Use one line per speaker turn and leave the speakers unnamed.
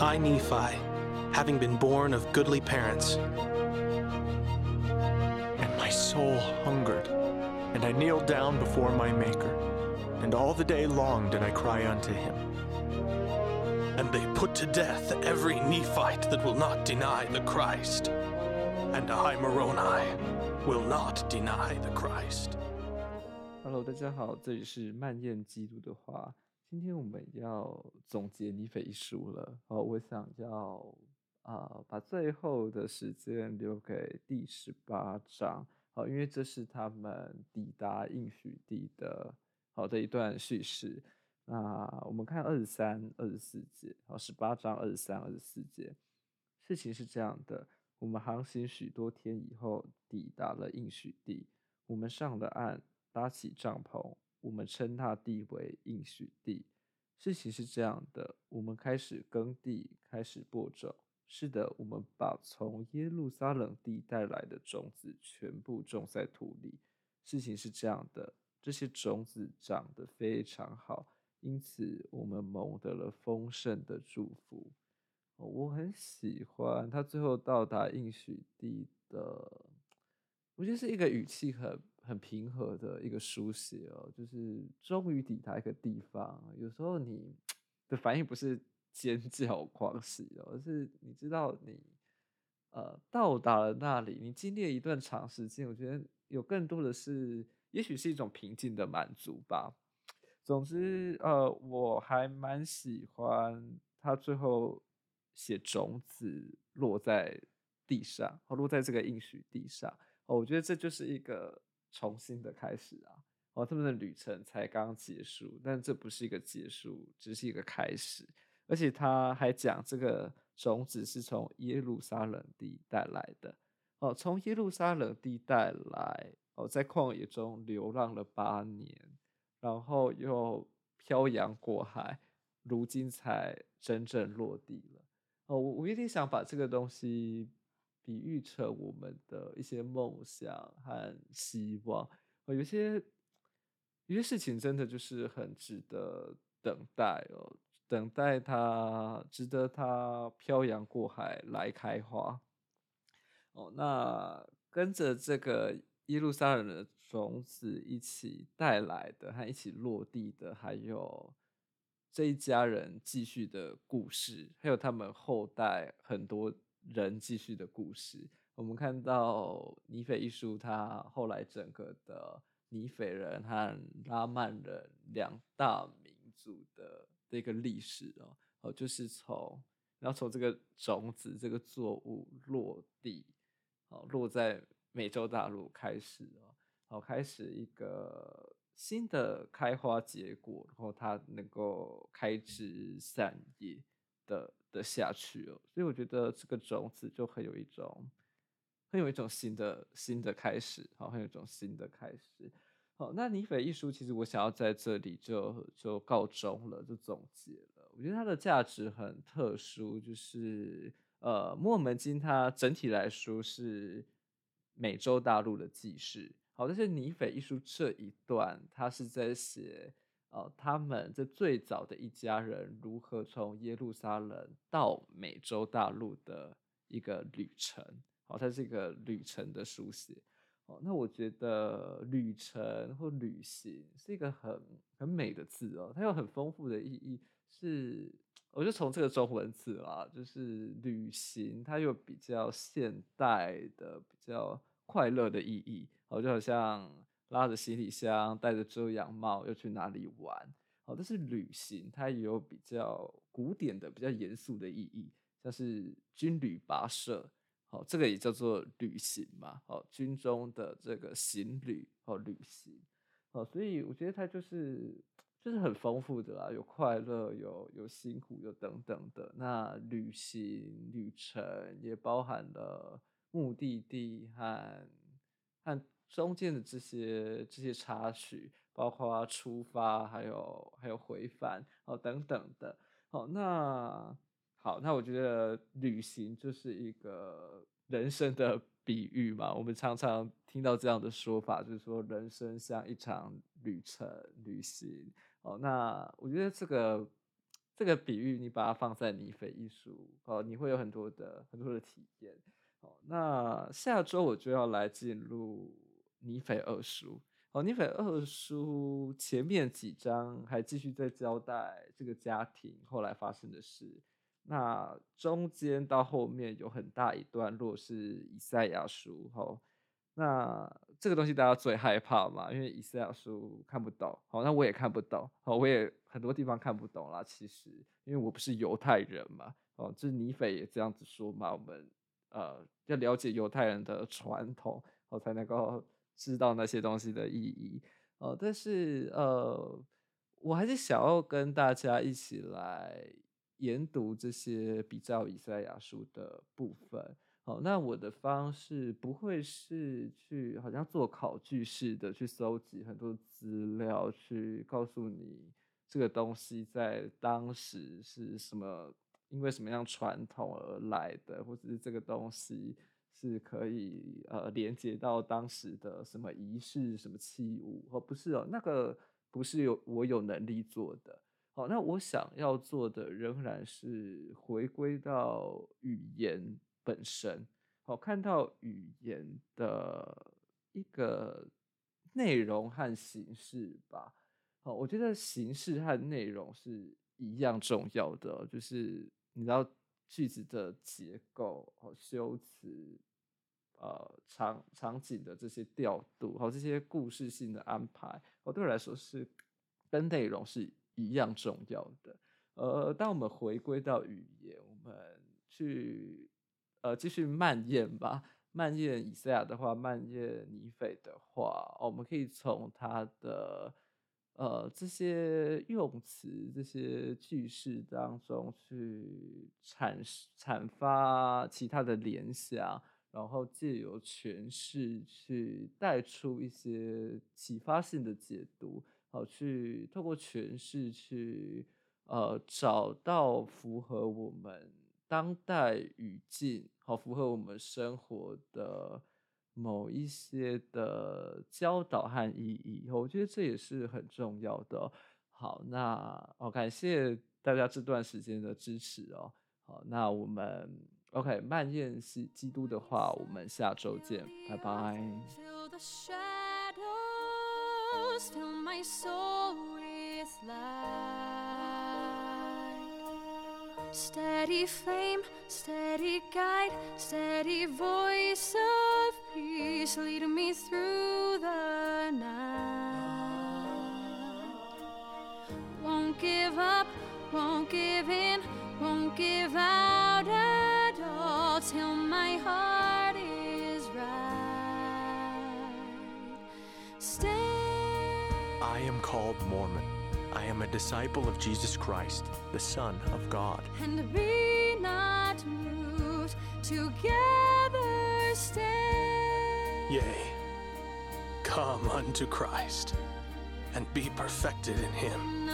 I, Nephi, having been born of goodly parents,
And my soul hungered, and I kneeled down before my Maker, and all the day long did I cry unto him.
and they put to death every Nephite that will not deny the Christ, and I, Moroni, will not deny the Christ.
大家好，这里是漫燕基督的话。今天我们要总结尼腓一书了。好，我想要啊、把最后的时间留给第十八章。好，因为这是他们抵达应许地的好的一段叙事。那我们看二十三、二十四节，好，十八章二十三、二十四节，事情是这样的：我们航行许多天以后，抵达了应许地。我们上了岸，搭起帐篷。我们称那地为应许地。事情是这样的：我们开始耕地，开始播种。是的，我们把从耶路撒冷地带来的种子全部种在土里。事情是这样的：这些种子长得非常好。因此，我们蒙得了丰盛的祝福。我很喜欢他最后到达应许地的，我觉得是一个语气很很平和的一个书写哦，就是终于抵达一个地方。有时候你的反应不是尖叫狂喜哦，而是你知道你呃到达了那里，你经历了一段长时间，我觉得有更多的是，也许是一种平静的满足吧。总之，呃，我还蛮喜欢他最后写种子落在地上，哦落在这个应许地上。我觉得这就是一个重新的开始啊！哦，他们的旅程才刚结束，但这不是一个结束，只是一个开始。而且他还讲，这个种子是从耶路撒冷地带来的。哦，从耶路撒冷地带来，哦，在旷野中流浪了八年。然后又漂洋过海，如今才真正落地了。哦，我我有点想把这个东西比喻成我们的一些梦想和希望。哦，有些有些事情真的就是很值得等待哦，等待它，值得它漂洋过海来开花。哦，那跟着这个。耶路撒冷的种子一起带来的和一起落地的，还有这一家人继续的故事，还有他们后代很多人继续的故事。我们看到尼斐一书，他后来整个的尼斐人和拉曼人两大民族的这个历史哦，哦，就是从然后从这个种子这个作物落地，哦，落在。美洲大陆开始哦，好，开始一个新的开花结果，然后它能够开枝散叶的的下去哦，所以我觉得这个种子就很有一种，很有一种新的新的开始，好，很有一种新的开始。好，那尼斐艺术其实我想要在这里就就告终了，就总结了。我觉得它的价值很特殊，就是呃，墨门经它整体来说是。美洲大陆的记事，好，但是尼斐艺术这一段，他是在写，呃，他们这最早的一家人如何从耶路撒冷到美洲大陆的一个旅程，好，它是一个旅程的书写，哦，那我觉得旅程或旅行是一个很很美的字哦，它有很丰富的意义，是，我就从这个中文字啦，就是旅行，它有比较现代的比较。快乐的意义，哦，就好像拉着行李箱，戴着遮阳帽，要去哪里玩，哦，但是旅行它也有比较古典的、比较严肃的意义，像是军旅跋涉，好，这个也叫做旅行嘛，好，军中的这个行旅，好，旅行，好，所以我觉得它就是就是很丰富的啦，有快乐，有有辛苦，有等等的。那旅行旅程也包含了。目的地和和中间的这些这些插曲，包括出发，还有还有回返，哦等等的，好，那好，那我觉得旅行就是一个人生的 比喻嘛。我们常常听到这样的说法，就是说人生像一场旅程、旅行，哦，那我觉得这个这个比喻，你把它放在尼腓一书，哦，你会有很多的很多的体验。哦，那下周我就要来进入尼腓二书。哦，尼腓二书前面几章还继续在交代这个家庭后来发生的事。那中间到后面有很大一段落是以赛亚书。哦，那这个东西大家最害怕嘛，因为以赛亚书看不懂。好，那我也看不懂。好，我也很多地方看不懂啦。其实，因为我不是犹太人嘛。哦，就是尼腓也这样子说嘛。我们呃要了解犹太人的传统，我才能够。知道那些东西的意义，呃，但是呃，我还是想要跟大家一起来研读这些比较以赛亚书的部分。好，那我的方式不会是去好像做考据式的去搜集很多资料，去告诉你这个东西在当时是什么，因为什么样传统而来的，或者是这个东西。是可以呃连接到当时的什么仪式、什么器物哦，不是哦，那个不是有我有能力做的。好，那我想要做的仍然是回归到语言本身，好，看到语言的一个内容和形式吧。好，我觉得形式和内容是一样重要的，就是你知道句子的结构和修辞。呃，场场景的这些调度和这些故事性的安排，我对我来说是跟内容是一样重要的。呃，当我们回归到语言，我们去呃继续漫验吧，漫验以赛亚的话，漫验尼斐的话，我们可以从他的呃这些用词、这些句式当中去阐阐发其他的联想。然后借由诠释去带出一些启发性的解读，好，去透过诠释去呃找到符合我们当代语境，好，符合我们生活的某一些的教导和意义，我觉得这也是很重要的。好，那哦，感谢大家这段时间的支持哦。好，那我们。OK，漫验是基督的话，我们下周见，拜拜。
till my heart is right. Stay.
I am called Mormon. I am a disciple of Jesus Christ, the Son of God.
And be not moved, together stay.
Yea, come unto Christ and be perfected in Him.